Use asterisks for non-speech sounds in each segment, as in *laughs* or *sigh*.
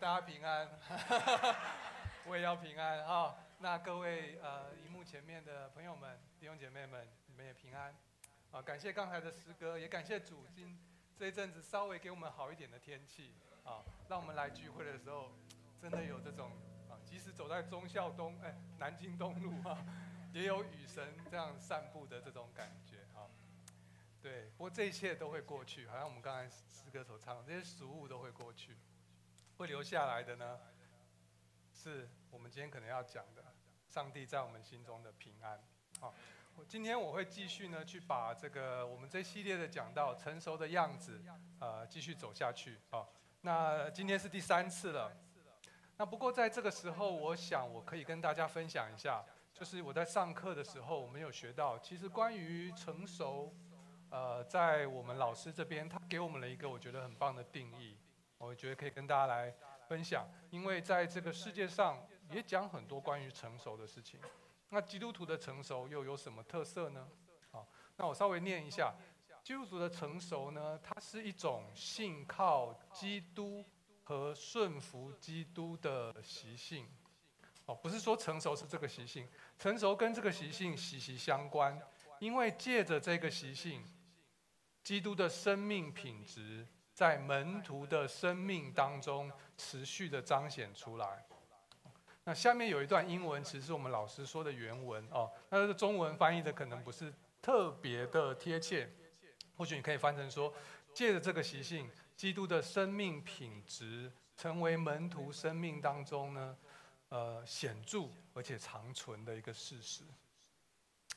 大家平安，*laughs* 我也要平安哈。那各位呃，荧幕前面的朋友们、弟兄姐妹们，你们也平安。啊，感谢刚才的诗歌，也感谢主今这一阵子稍微给我们好一点的天气啊，让我们来聚会的时候，真的有这种啊，即使走在忠孝东哎南京东路啊，*laughs* 也有雨神这样散步的这种感觉啊。对，不过这一切都会过去，好像我们刚才诗歌所唱的，这些俗物都会过去。会留下来的呢，是我们今天可能要讲的，上帝在我们心中的平安。好，今天我会继续呢，去把这个我们这系列的讲到成熟的样子，呃，继续走下去。好，那今天是第三次了。那不过在这个时候，我想我可以跟大家分享一下，就是我在上课的时候，我们有学到，其实关于成熟，呃，在我们老师这边，他给我们了一个我觉得很棒的定义。我觉得可以跟大家来分享，因为在这个世界上也讲很多关于成熟的事情。那基督徒的成熟又有什么特色呢？好，那我稍微念一下，基督徒的成熟呢，它是一种信靠基督和顺服基督的习性。哦，不是说成熟是这个习性，成熟跟这个习性息息相关，因为借着这个习性，基督的生命品质。在门徒的生命当中持续的彰显出来。那下面有一段英文，其实是我们老师说的原文哦。那这个中文翻译的可能不是特别的贴切，或许你可以翻成说，借着这个习性，基督的生命品质成为门徒生命当中呢，呃，显著而且长存的一个事实。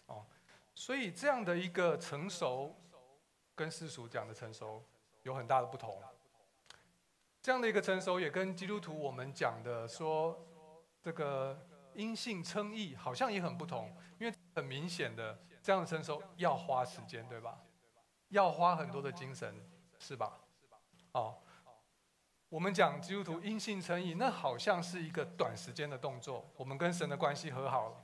哦，所以这样的一个成熟，跟世俗讲的成熟。有很大的不同，这样的一个成熟也跟基督徒我们讲的说这个因信称义好像也很不同，因为很明显的这样的成熟要花时间，对吧？要花很多的精神，是吧？哦，我们讲基督徒因信称义，那好像是一个短时间的动作，我们跟神的关系和好了。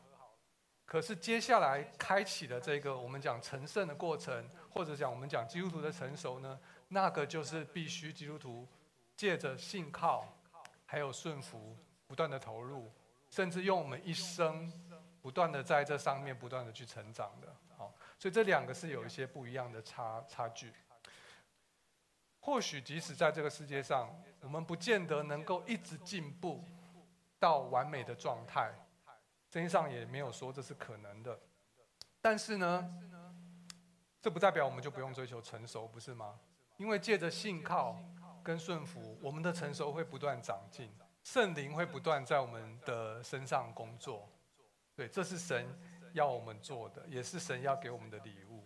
可是接下来开启的这个我们讲成圣的过程，或者讲我们讲基督徒的成熟呢？那个就是必须基督徒借着信靠，还有顺服，不断的投入，甚至用我们一生不断的在这上面不断的去成长的。好，所以这两个是有一些不一样的差差距。或许即使在这个世界上，我们不见得能够一直进步到完美的状态，圣经上也没有说这是可能的。但是呢，这不代表我们就不用追求成熟，不是吗？因为借着信靠跟顺服，我们的成熟会不断长进，圣灵会不断在我们的身上工作。对，这是神要我们做的，也是神要给我们的礼物。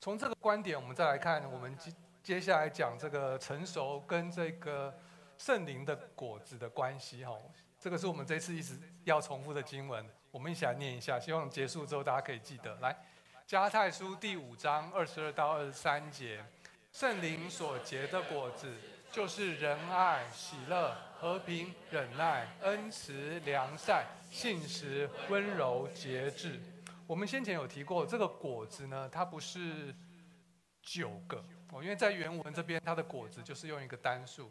从这个观点，我们再来看我们接接下来讲这个成熟跟这个圣灵的果子的关系。哈，这个是我们这次一直要重复的经文，我们一起来念一下，希望结束之后大家可以记得。来，加泰书第五章二十二到二十三节。圣灵所结的果子，就是仁爱、喜乐、和平、忍耐、恩慈、良善、信实、温柔、节制。我们先前有提过，这个果子呢，它不是九个哦，因为在原文这边，它的果子就是用一个单数。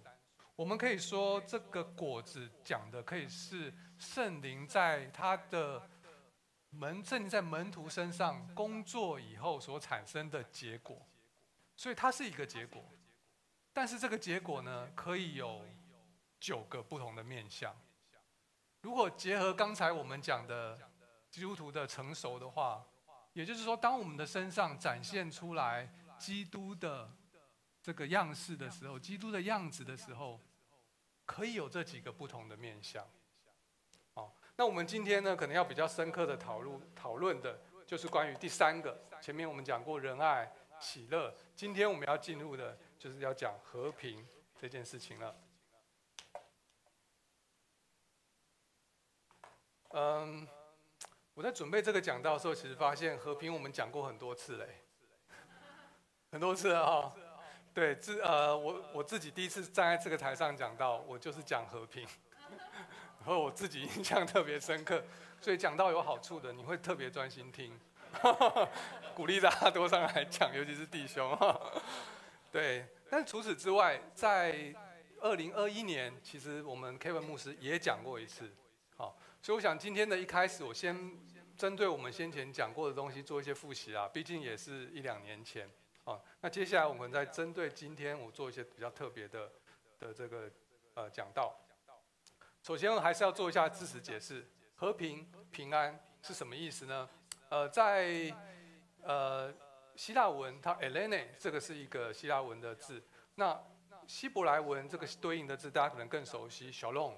我们可以说，这个果子讲的可以是圣灵在他的门，圣灵在门徒身上工作以后所产生的结果。所以它是一个结果，但是这个结果呢，可以有九个不同的面向。如果结合刚才我们讲的基督徒的成熟的话，也就是说，当我们的身上展现出来基督的这个样式的时候，基督的样子的时候，可以有这几个不同的面向。哦，那我们今天呢，可能要比较深刻的讨论讨论的，就是关于第三个。前面我们讲过仁爱。喜乐。今天我们要进入的，就是要讲和平这件事情了。嗯，我在准备这个讲道的时候，其实发现和平我们讲过很多次嘞，很多次啊、对，自呃，我我自己第一次站在这个台上讲到，我就是讲和平，*laughs* 然后我自己印象特别深刻，所以讲到有好处的，你会特别专心听。*laughs* 鼓励大家多上来讲，尤其是弟兄。*laughs* 对，但除此之外，在二零二一年，其实我们 Kevin 牧师也讲过一次。好，所以我想今天的一开始，我先针对我们先前讲过的东西做一些复习啊，毕竟也是一两年前。好，那接下来我们再针对今天我做一些比较特别的的这个呃讲道。首先，我还是要做一下知识解释，和平平安是什么意思呢？呃，在呃希腊文，它 Elene 这个是一个希腊文的字。那希伯来文这个对应的字，大家可能更熟悉，Shalom。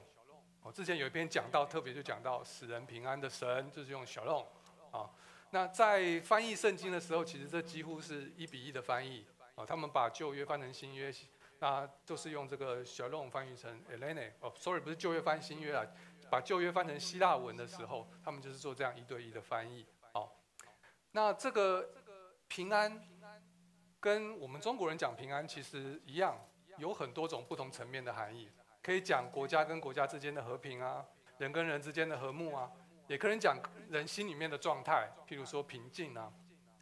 哦，之前有一篇讲到，特别就讲到使人平安的神，就是用 Shalom。啊，那在翻译圣经的时候，其实这几乎是一比一的翻译。啊，他们把旧约翻成新约。那就是用这个 Shalom 翻译成 Elene 哦，sorry 不是旧约翻新约啊，把旧约翻成希腊文的时候，他们就是做这样一对一的翻译。那这个平安跟我们中国人讲平安其实一样，有很多种不同层面的含义，可以讲国家跟国家之间的和平啊，人跟人之间的和睦啊，也可能讲人心里面的状态，譬如说平静啊，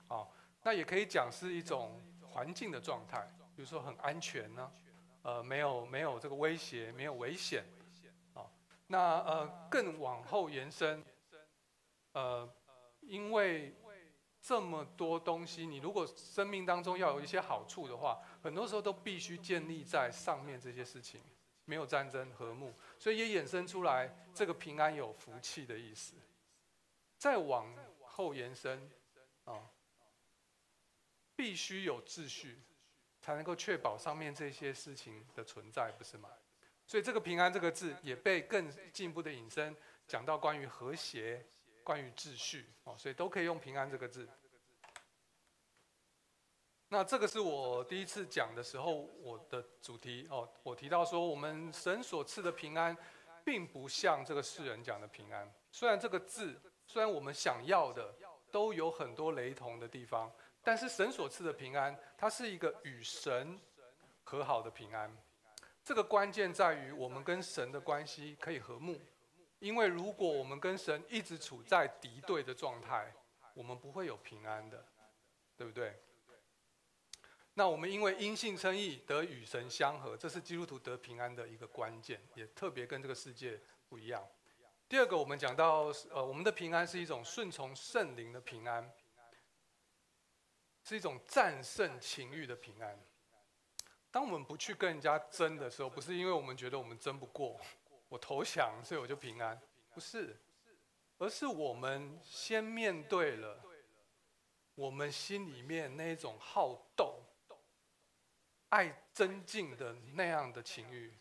哦，那也可以讲是一种环境的状态。比如说很安全呢，呃，没有没有这个威胁，没有危险，啊，那呃更往后延伸，呃，因为这么多东西，你如果生命当中要有一些好处的话，很多时候都必须建立在上面这些事情，没有战争和睦，所以也衍生出来这个平安有福气的意思。再往后延伸，啊，必须有秩序。才能够确保上面这些事情的存在，不是吗？所以这个“平安”这个字也被更进一步的引申，讲到关于和谐、关于秩序哦，所以都可以用“平安”这个字。那这个是我第一次讲的时候，我的主题哦，我提到说，我们神所赐的平安，并不像这个世人讲的平安。虽然这个字，虽然我们想要的都有很多雷同的地方。但是神所赐的平安，它是一个与神和好的平安。这个关键在于我们跟神的关系可以和睦，因为如果我们跟神一直处在敌对的状态，我们不会有平安的，对不对？那我们因为因信称义得与神相合，这是基督徒得平安的一个关键，也特别跟这个世界不一样。第二个，我们讲到呃，我们的平安是一种顺从圣灵的平安。是一种战胜情欲的平安。当我们不去跟人家争的时候，不是因为我们觉得我们争不过，我投降，所以我就平安，不是，而是我们先面对了我们心里面那种好斗、爱争竞的那样的情欲。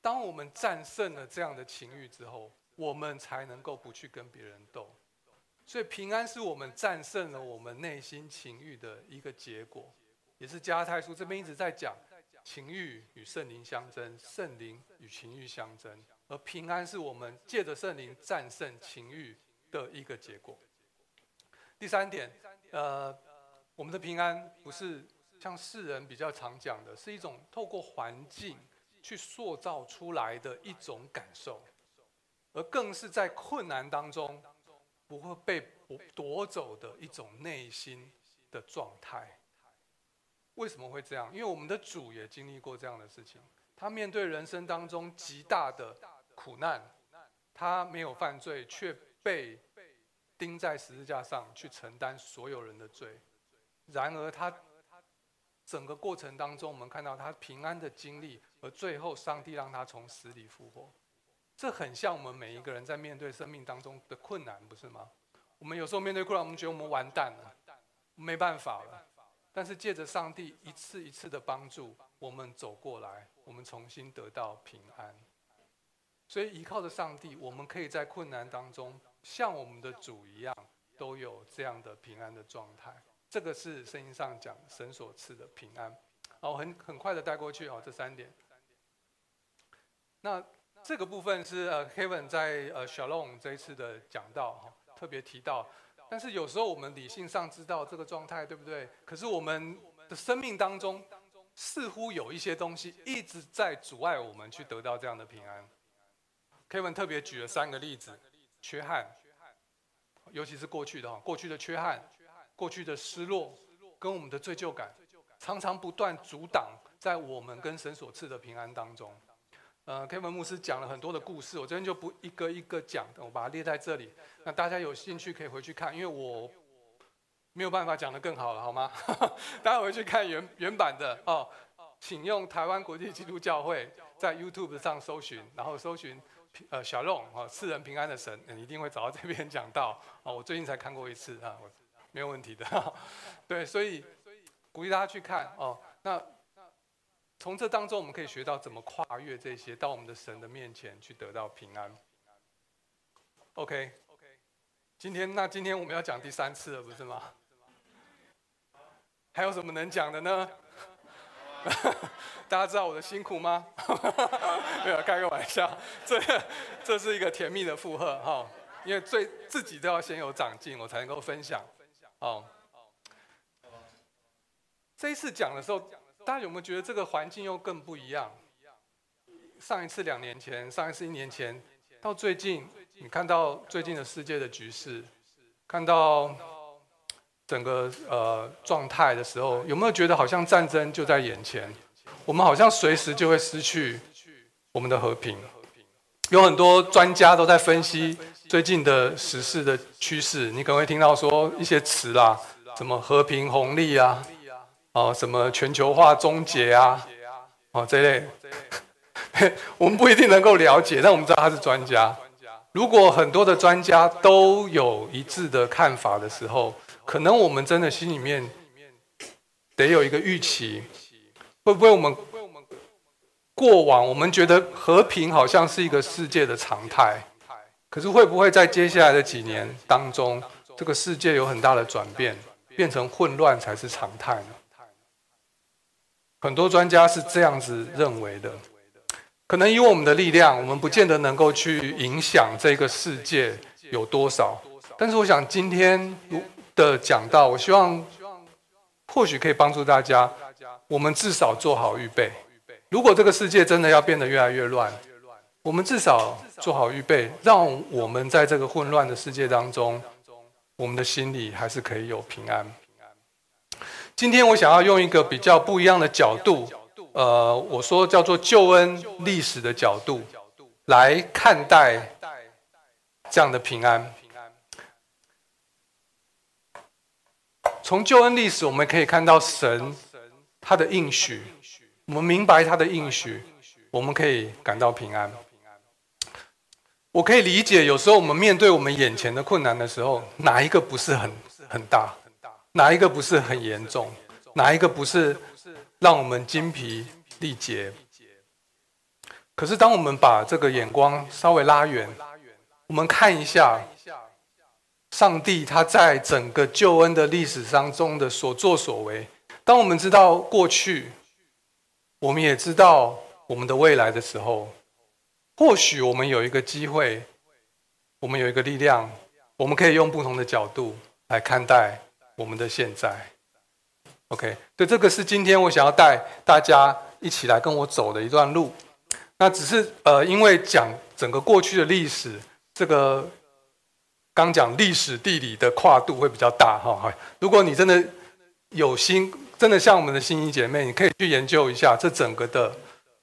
当我们战胜了这样的情欲之后，我们才能够不去跟别人斗。所以平安是我们战胜了我们内心情欲的一个结果，也是加拉太书这边一直在讲情欲与圣灵相争，圣灵与情欲相争，而平安是我们借着圣灵战胜情欲的一个结果。第三点，呃，我们的平安不是像世人比较常讲的，是一种透过环境去塑造出来的一种感受，而更是在困难当中。不会被夺走的一种内心的状态。为什么会这样？因为我们的主也经历过这样的事情。他面对人生当中极大的苦难，他没有犯罪，却被钉在十字架上去承担所有人的罪。然而他整个过程当中，我们看到他平安的经历，而最后上帝让他从死里复活。这很像我们每一个人在面对生命当中的困难，不是吗？我们有时候面对困难，我们觉得我们完蛋了，没办法了。但是借着上帝一次一次的帮助，我们走过来，我们重新得到平安。所以依靠着上帝，我们可以在困难当中像我们的主一样，都有这样的平安的状态。这个是圣经上讲神所赐的平安。好，很很快的带过去哦，这三点。那。这个部分是呃，Kevin 在呃 Shalom 这一次的讲到哈，特别提到。但是有时候我们理性上知道这个状态，对不对？可是我们的生命当中，似乎有一些东西一直在阻碍我们去得到这样的平安。Kevin 特别举了三个例子：缺憾，尤其是过去的哈，过去的缺憾，过去的失落，跟我们的罪疚感，常常不断阻挡在我们跟神所赐的平安当中。呃，Kevin 牧师讲了很多的故事，我这边就不一个一个讲，我把它列在这里。那大家有兴趣可以回去看，因为我没有办法讲得更好了，好吗？*laughs* 大家回去看原原版的哦，请用台湾国际基督教会在 YouTube 上搜寻，然后搜寻呃小龙啊，赐人平安的神，你一定会找到这边讲到哦。我最近才看过一次啊，我没有问题的。*laughs* 对，所以鼓励大家去看哦。那从这当中，我们可以学到怎么跨越这些，到我们的神的面前去得到平安。OK，今天那今天我们要讲第三次了，不是吗？还有什么能讲的呢？*laughs* 大家知道我的辛苦吗？*laughs* 没有，开个玩笑。这这是一个甜蜜的负荷哈，因为最自己都要先有长进，我才能够分享。哦，这一次讲的时候。大家有没有觉得这个环境又更不一样？上一次两年前，上一次一年前，到最近，你看到最近的世界的局势，看到整个呃状态的时候，有没有觉得好像战争就在眼前？我们好像随时就会失去我们的和平。有很多专家都在分析最近的时事的趋势，你可能会听到说一些词啦，什么和平红利啊。哦，什么全球化终结啊？哦，这类，*laughs* 我们不一定能够了解，但我们知道他是专家。如果很多的专家都有一致的看法的时候，可能我们真的心里面得有一个预期，会不会我们过往我们觉得和平好像是一个世界的常态，可是会不会在接下来的几年当中，这个世界有很大的转变，变成混乱才是常态呢？很多专家是这样子认为的，可能以我们的力量，我们不见得能够去影响这个世界有多少。但是，我想今天的讲到，我希望或许可以帮助大家，我们至少做好预备。如果这个世界真的要变得越来越乱，我们至少做好预备，让我们在这个混乱的世界当中，我们的心里还是可以有平安。今天我想要用一个比较不一样的角度，呃，我说叫做救恩历史的角度来看待这样的平安。从救恩历史，我们可以看到神他的应许，我们明白他的应许，我们可以感到平安。我可以理解，有时候我们面对我们眼前的困难的时候，哪一个不是很很大？哪一个不是很严重？哪一个不是让我们精疲力竭？可是，当我们把这个眼光稍微拉远，我们看一下上帝他在整个救恩的历史当中的所作所为。当我们知道过去，我们也知道我们的未来的时候，或许我们有一个机会，我们有一个力量，我们可以用不同的角度来看待。我们的现在，OK，对，这个是今天我想要带大家一起来跟我走的一段路。那只是呃，因为讲整个过去的历史，这个刚讲历史地理的跨度会比较大哈。如果你真的有心，真的像我们的新一姐妹，你可以去研究一下这整个的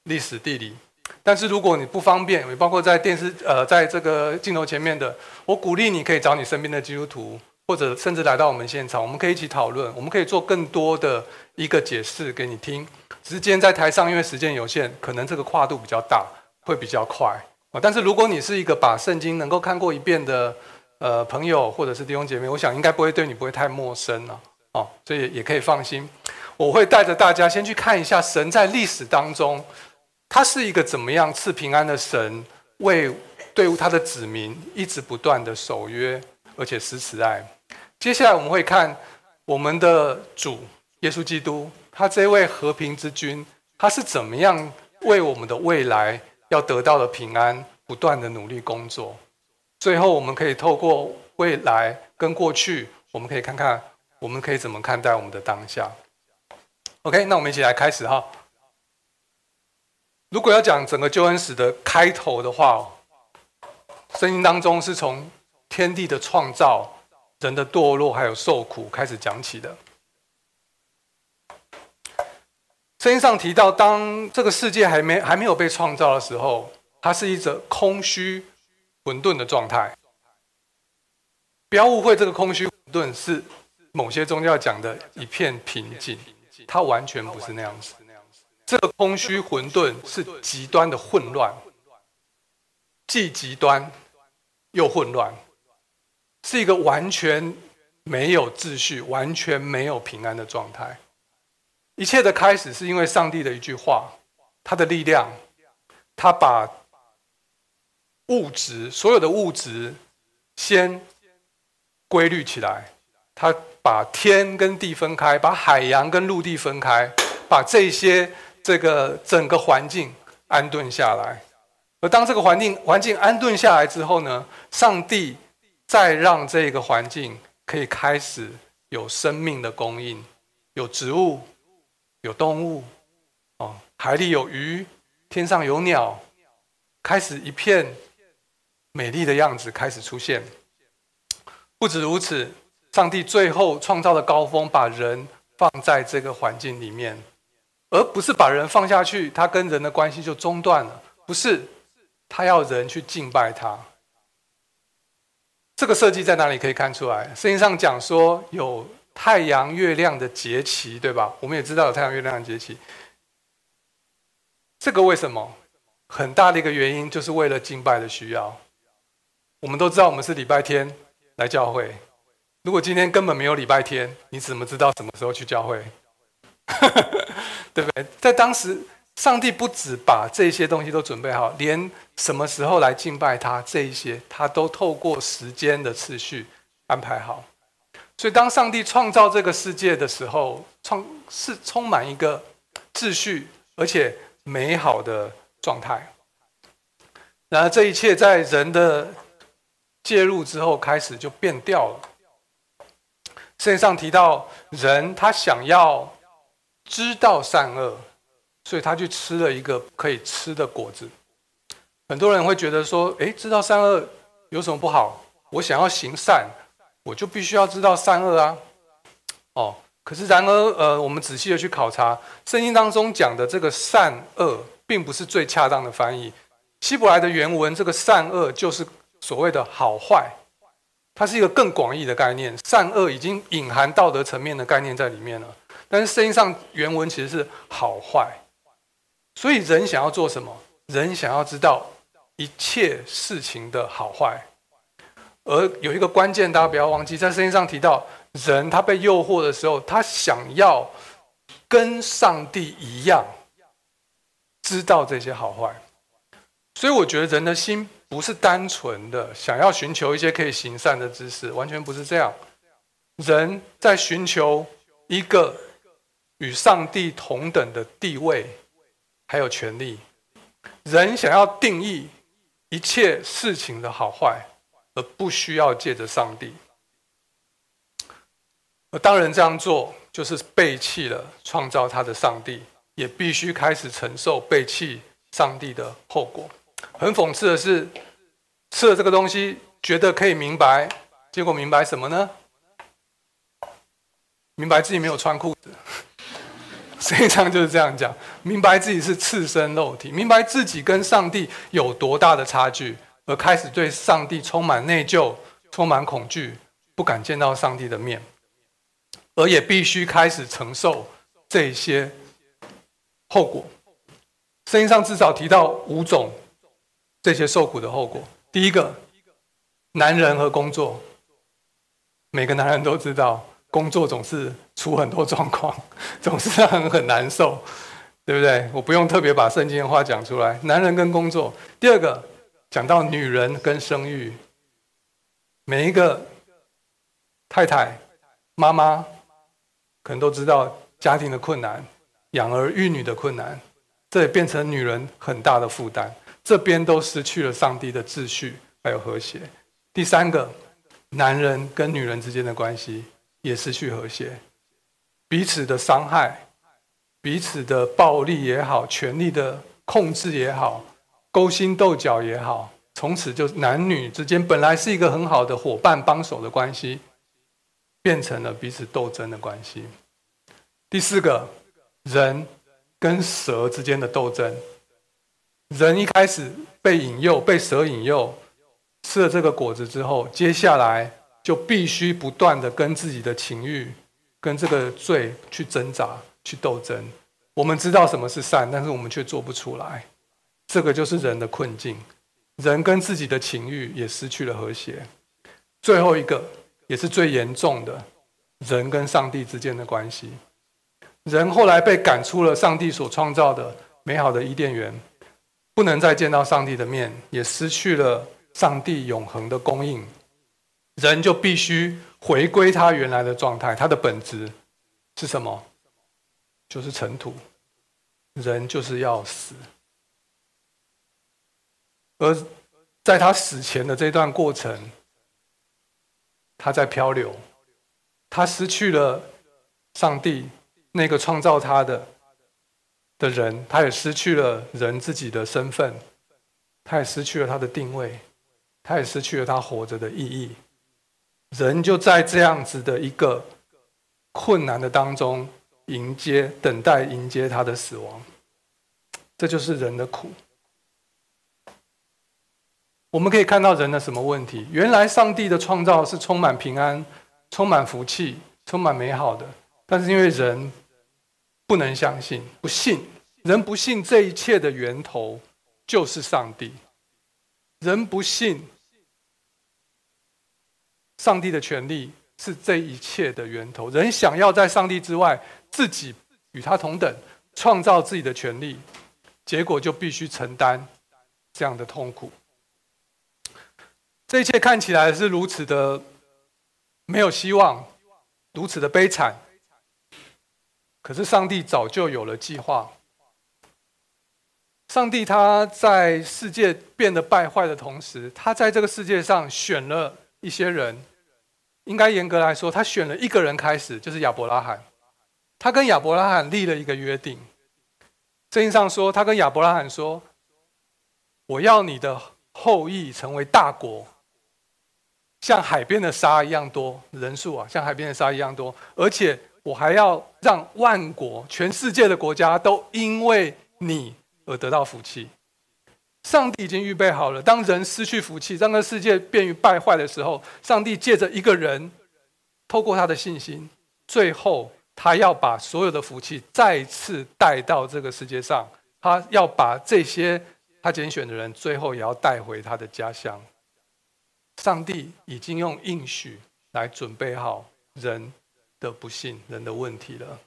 历史地理。但是如果你不方便，也包括在电视呃，在这个镜头前面的，我鼓励你可以找你身边的基督徒。或者甚至来到我们现场，我们可以一起讨论，我们可以做更多的一个解释给你听。只是今天在台上，因为时间有限，可能这个跨度比较大，会比较快啊。但是如果你是一个把圣经能够看过一遍的呃朋友，或者是弟兄姐妹，我想应该不会对你不会太陌生了哦，所以也可以放心。我会带着大家先去看一下神在历史当中，他是一个怎么样赐平安的神，为对他的子民一直不断的守约。而且施慈爱。接下来我们会看我们的主耶稣基督，他这位和平之君，他是怎么样为我们的未来要得到的平安，不断的努力工作。最后，我们可以透过未来跟过去，我们可以看看我们可以怎么看待我们的当下。OK，那我们一起来开始哈。如果要讲整个救恩史的开头的话，圣经当中是从。天地的创造，人的堕落，还有受苦，开始讲起的。圣经上提到，当这个世界还没还没有被创造的时候，它是一则空虚、混沌的状态。不要误会，这个空虚混沌是某些宗教讲的一片平静，它完全不是那样子。这个空虚混沌是极端的混乱，既极端又混乱，是一个完全没有秩序、完全没有平安的状态。一切的开始是因为上帝的一句话，他的力量，他把物质所有的物质先规律起来，他把天跟地分开，把海洋跟陆地分开，把这些这个整个环境安顿下来。而当这个环境环境安顿下来之后呢，上帝再让这个环境可以开始有生命的供应，有植物。有动物，哦，海里有鱼，天上有鸟，开始一片美丽的样子开始出现。不止如此，上帝最后创造的高峰，把人放在这个环境里面，而不是把人放下去，他跟人的关系就中断了。不是，他要人去敬拜他。这个设计在哪里可以看出来？圣经上讲说有。太阳、月亮的节期，对吧？我们也知道有太阳、月亮的节期。这个为什么？很大的一个原因就是为了敬拜的需要。我们都知道，我们是礼拜天来教会。如果今天根本没有礼拜天，你怎么知道什么时候去教会？*laughs* 对不对？在当时，上帝不止把这些东西都准备好，连什么时候来敬拜他，这一些他都透过时间的次序安排好。所以，当上帝创造这个世界的时候，创是充满一个秩序而且美好的状态。然而，这一切在人的介入之后，开始就变掉了。圣经上提到，人他想要知道善恶，所以他去吃了一个可以吃的果子。很多人会觉得说：“诶，知道善恶有什么不好？我想要行善。”我就必须要知道善恶啊，哦，可是然而，呃，我们仔细的去考察圣经当中讲的这个善恶，并不是最恰当的翻译。希伯来的原文，这个善恶就是所谓的好坏，它是一个更广义的概念。善恶已经隐含道德层面的概念在里面了，但是圣经上原文其实是好坏。所以人想要做什么？人想要知道一切事情的好坏。而有一个关键，大家不要忘记，在圣经上提到，人他被诱惑的时候，他想要跟上帝一样，知道这些好坏。所以我觉得人的心不是单纯的想要寻求一些可以行善的知识，完全不是这样。人在寻求一个与上帝同等的地位，还有权利。人想要定义一切事情的好坏。而不需要借着上帝，而当人这样做，就是背弃了创造他的上帝，也必须开始承受背弃上帝的后果。很讽刺的是，吃了这个东西，觉得可以明白，结果明白什么呢？明白自己没有穿裤子，实际上就是这样讲，明白自己是赤身肉体，明白自己跟上帝有多大的差距。而开始对上帝充满内疚、充满恐惧，不敢见到上帝的面，而也必须开始承受这些后果。圣经上至少提到五种这些受苦的后果。第一个，男人和工作，每个男人都知道，工作总是出很多状况，*laughs* 总是让人很难受，对不对？我不用特别把圣经的话讲出来。男人跟工作。第二个。讲到女人跟生育，每一个太太、妈妈可能都知道家庭的困难，养儿育女的困难，这也变成女人很大的负担。这边都失去了上帝的秩序还有和谐。第三个，男人跟女人之间的关系也失去和谐，彼此的伤害，彼此的暴力也好，权力的控制也好。勾心斗角也好，从此就男女之间本来是一个很好的伙伴帮手的关系，变成了彼此斗争的关系。第四个，人跟蛇之间的斗争。人一开始被引诱，被蛇引诱，吃了这个果子之后，接下来就必须不断的跟自己的情欲、跟这个罪去挣扎、去斗争。我们知道什么是善，但是我们却做不出来。这个就是人的困境。人跟自己的情欲也失去了和谐。最后一个，也是最严重的，人跟上帝之间的关系。人后来被赶出了上帝所创造的美好的伊甸园。不能再见到上帝的面，也失去了上帝永恒的供应，人就必须回归他原来的状态。他的本质是什么？就是尘土。人就是要死，而在他死前的这段过程，他在漂流，他失去了上帝那个创造他的。的人，他也失去了人自己的身份，他也失去了他的定位，他也失去了他活着的意义。人就在这样子的一个困难的当中迎接、等待迎接他的死亡。这就是人的苦。我们可以看到人的什么问题？原来上帝的创造是充满平安、充满福气、充满美好的，但是因为人不能相信，不信。人不信这一切的源头就是上帝，人不信上帝的权利是这一切的源头。人想要在上帝之外自己与他同等，创造自己的权利，结果就必须承担这样的痛苦。这一切看起来是如此的没有希望，如此的悲惨。可是上帝早就有了计划。上帝他在世界变得败坏的同时，他在这个世界上选了一些人。应该严格来说，他选了一个人开始，就是亚伯拉罕。他跟亚伯拉罕立了一个约定。圣经上说，他跟亚伯拉罕说：“我要你的后裔成为大国，像海边的沙一样多，人数啊，像海边的沙一样多。而且我还要让万国、全世界的国家都因为你。”而得到福气，上帝已经预备好了。当人失去福气，让这个世界变于败坏的时候，上帝借着一个人，透过他的信心，最后他要把所有的福气再次带到这个世界上。他要把这些他拣选的人，最后也要带回他的家乡。上帝已经用应许来准备好人的不幸、人的问题了。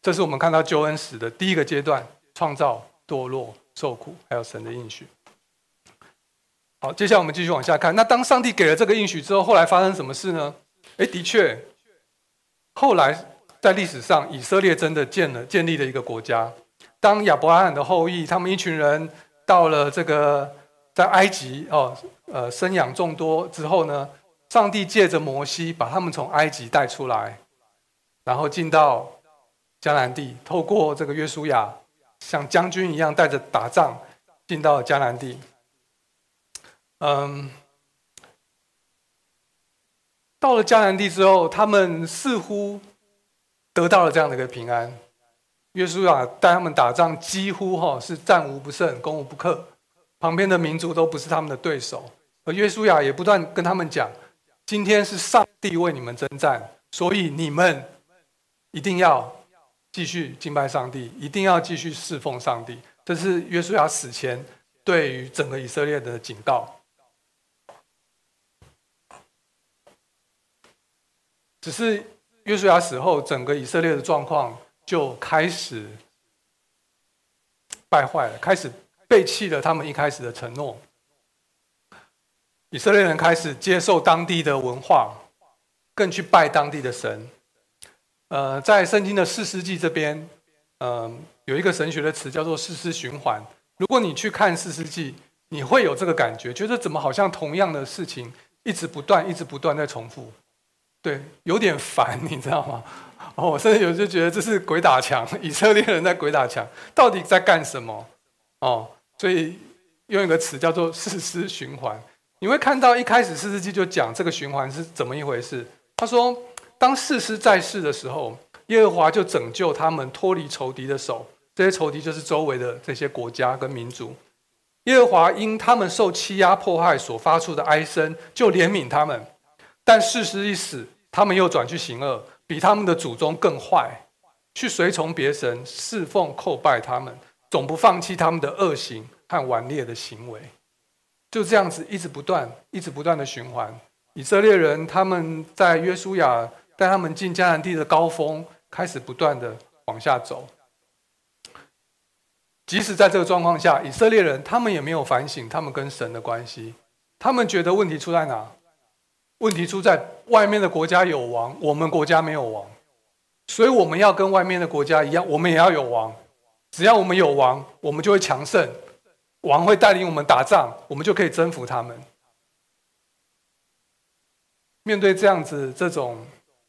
这是我们看到救恩史的第一个阶段，创造。堕落、受苦，还有神的应许。好，接下来我们继续往下看。那当上帝给了这个应许之后，后来发生什么事呢？诶，的确，后来在历史上，以色列真的建了、建立了一个国家。当亚伯拉罕的后裔，他们一群人到了这个在埃及哦，呃，生养众多之后呢，上帝借着摩西把他们从埃及带出来，然后进到迦南地，透过这个约书亚。像将军一样带着打仗进到迦南地，嗯，到了迦南地之后，他们似乎得到了这样的一个平安。约书亚带他们打仗，几乎哈是战无不胜、攻无不克，旁边的民族都不是他们的对手。而约书亚也不断跟他们讲：今天是上帝为你们征战，所以你们一定要。继续敬拜上帝，一定要继续侍奉上帝。这是约书亚死前对于整个以色列的警告。只是约书亚死后，整个以色列的状况就开始败坏了，开始背弃了他们一开始的承诺。以色列人开始接受当地的文化，更去拜当地的神。呃，在圣经的四世纪这边，呃，有一个神学的词叫做四世循环。如果你去看四世纪，你会有这个感觉，觉得怎么好像同样的事情一直不断、一直不断在重复，对，有点烦，你知道吗？*laughs* 哦，我甚至有时觉得这是鬼打墙，以色列人在鬼打墙，到底在干什么？哦，所以用一个词叫做四世循环。你会看到一开始四世纪就讲这个循环是怎么一回事。他说。当士师在世的时候，耶和华就拯救他们脱离仇敌的手，这些仇敌就是周围的这些国家跟民族。耶和华因他们受欺压迫害所发出的哀声，就怜悯他们。但士师一死，他们又转去行恶，比他们的祖宗更坏，去随从别神，侍奉叩拜他们，总不放弃他们的恶行和顽劣的行为。就这样子一直不断、一直不断的循环。以色列人他们在约书亚带他们进迦南地的高峰，开始不断的往下走。即使在这个状况下，以色列人他们也没有反省他们跟神的关系。他们觉得问题出在哪？问题出在外面的国家有王，我们国家没有王，所以我们要跟外面的国家一样，我们也要有王。只要我们有王，我们就会强盛，王会带领我们打仗，我们就可以征服他们。面对这样子这种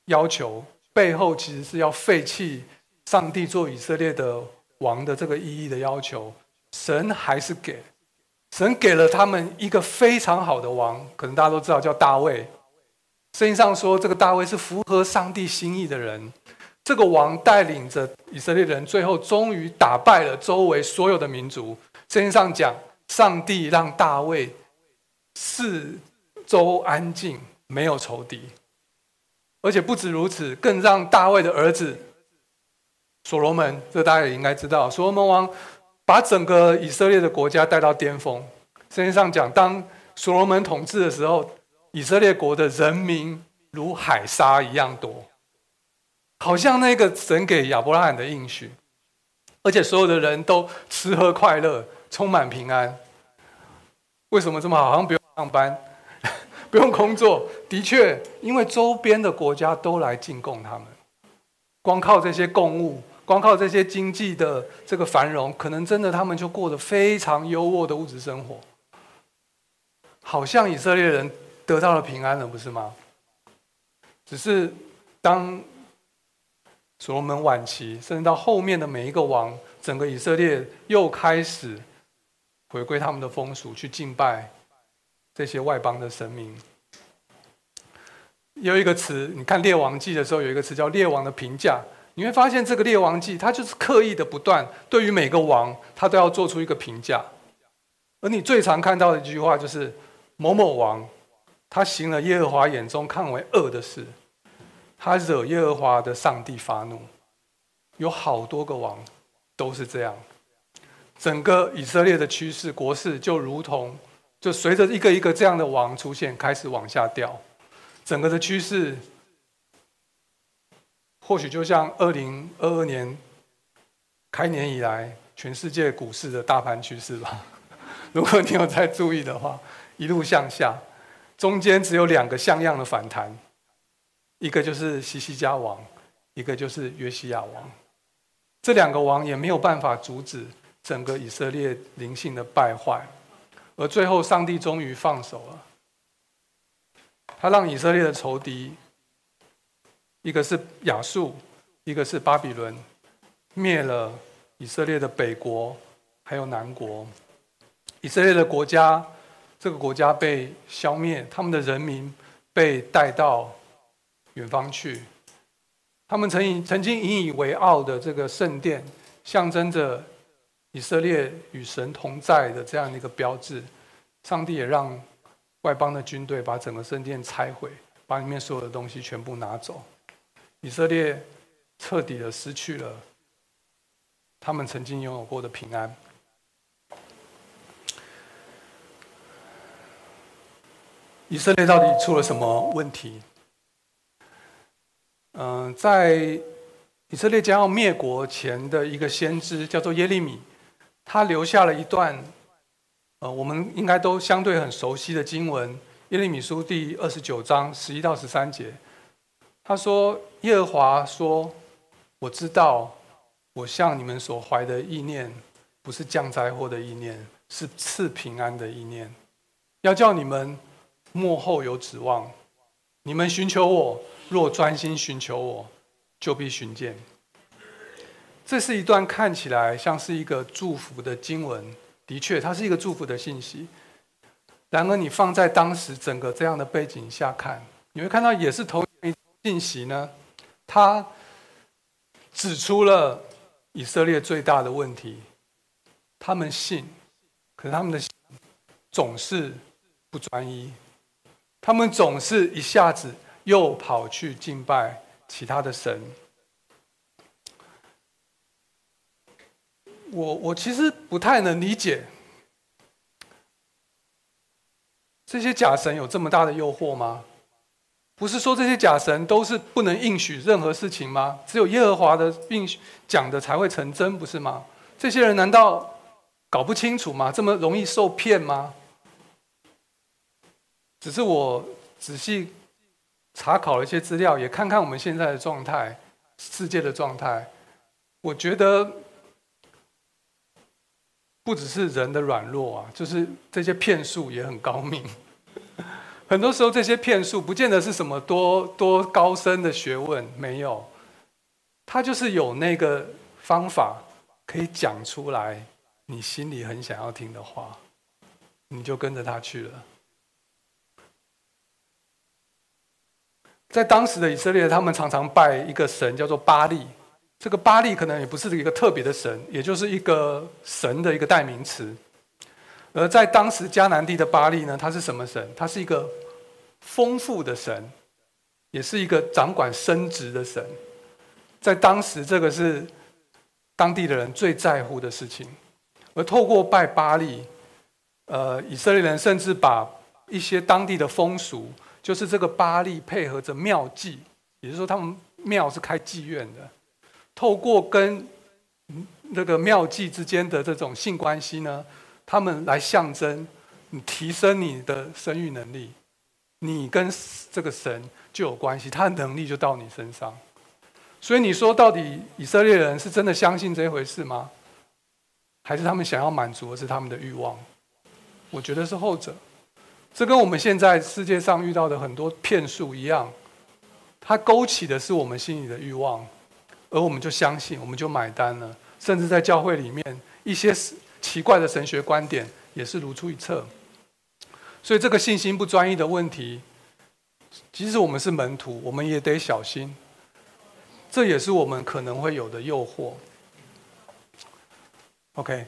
要求，背后其实是要废弃上帝做以色列的王的这个意义的要求。神还是给，神给了他们一个非常好的王，可能大家都知道叫大卫。圣经上说，这个大卫是符合上帝心意的人。这个王带领着以色列人，最后终于打败了周围所有的民族。圣经上讲，上帝让大卫四周安静，没有仇敌，而且不止如此，更让大卫的儿子所罗门，这大家也应该知道，所罗门王把整个以色列的国家带到巅峰。圣经上讲，当所罗门统治的时候。以色列国的人民如海沙一样多，好像那个神给亚伯拉罕的应许，而且所有的人都吃喝快乐，充满平安。为什么这么好？好像不用上班，不用工作。的确，因为周边的国家都来进贡他们，光靠这些贡物，光靠这些经济的这个繁荣，可能真的他们就过得非常优渥的物质生活，好像以色列人。得到了平安了，不是吗？只是当所罗门晚期，甚至到后面的每一个王，整个以色列又开始回归他们的风俗，去敬拜这些外邦的神明。有一个词，你看《列王记》的时候，有一个词叫“列王的评价”。你会发现，这个《列王记》它就是刻意的不断，对于每个王，他都要做出一个评价。而你最常看到的一句话就是“某某王”。他行了耶和华眼中看为恶的事，他惹耶和华的上帝发怒。有好多个王都是这样，整个以色列的趋势国势就如同，就随着一个一个这样的王出现，开始往下掉。整个的趋势，或许就像二零二二年开年以来全世界股市的大盘趋势吧。*laughs* 如果你有在注意的话，一路向下。中间只有两个像样的反弹，一个就是西西家王，一个就是约西亚王。这两个王也没有办法阻止整个以色列灵性的败坏，而最后上帝终于放手了。他让以色列的仇敌，一个是亚述，一个是巴比伦，灭了以色列的北国，还有南国，以色列的国家。这个国家被消灭，他们的人民被带到远方去。他们曾以曾经引以为傲的这个圣殿，象征着以色列与神同在的这样的一个标志。上帝也让外邦的军队把整个圣殿拆毁，把里面所有的东西全部拿走。以色列彻底的失去了他们曾经拥有过的平安。以色列到底出了什么问题？嗯，在以色列将要灭国前的一个先知叫做耶利米，他留下了一段，呃，我们应该都相对很熟悉的经文，《耶利米书》第二十九章十一到十三节。他说：“耶和华说，我知道，我向你们所怀的意念，不是降灾祸的意念，是赐平安的意念，要叫你们。”末后有指望，你们寻求我，若专心寻求我，就必寻见。这是一段看起来像是一个祝福的经文，的确，它是一个祝福的信息。然而，你放在当时整个这样的背景下看，你会看到也是同一信息呢。它指出了以色列最大的问题，他们信，可是他们的信总是不专一，他们总是一下子又跑去敬拜其他的神。我我其实不太能理解，这些假神有这么大的诱惑吗？不是说这些假神都是不能应许任何事情吗？只有耶和华的应许讲的才会成真，不是吗？这些人难道搞不清楚吗？这么容易受骗吗？只是我仔细查考了一些资料，也看看我们现在的状态，世界的状态，我觉得不只是人的软弱啊，就是这些骗术也很高明。*laughs* 很多时候，这些骗术不见得是什么多多高深的学问，没有，他就是有那个方法可以讲出来，你心里很想要听的话，你就跟着他去了。在当时的以色列，他们常常拜一个神，叫做巴力。这个巴力可能也不是一个特别的神，也就是一个神的一个代名词。而在当时迦南地的巴力呢，他是什么神？他是一个。丰富的神，也是一个掌管生殖的神，在当时，这个是当地的人最在乎的事情。而透过拜巴力，呃，以色列人甚至把一些当地的风俗，就是这个巴力配合着庙妓，也就是说，他们庙是开妓院的，透过跟那个妙计之间的这种性关系呢，他们来象征你提升你的生育能力。你跟这个神就有关系，他的能力就到你身上。所以你说，到底以色列人是真的相信这一回事吗？还是他们想要满足的是他们的欲望？我觉得是后者。这跟我们现在世界上遇到的很多骗术一样，它勾起的是我们心里的欲望，而我们就相信，我们就买单了。甚至在教会里面，一些奇怪的神学观点也是如出一辙。所以这个信心不专一的问题，即使我们是门徒，我们也得小心。这也是我们可能会有的诱惑。OK，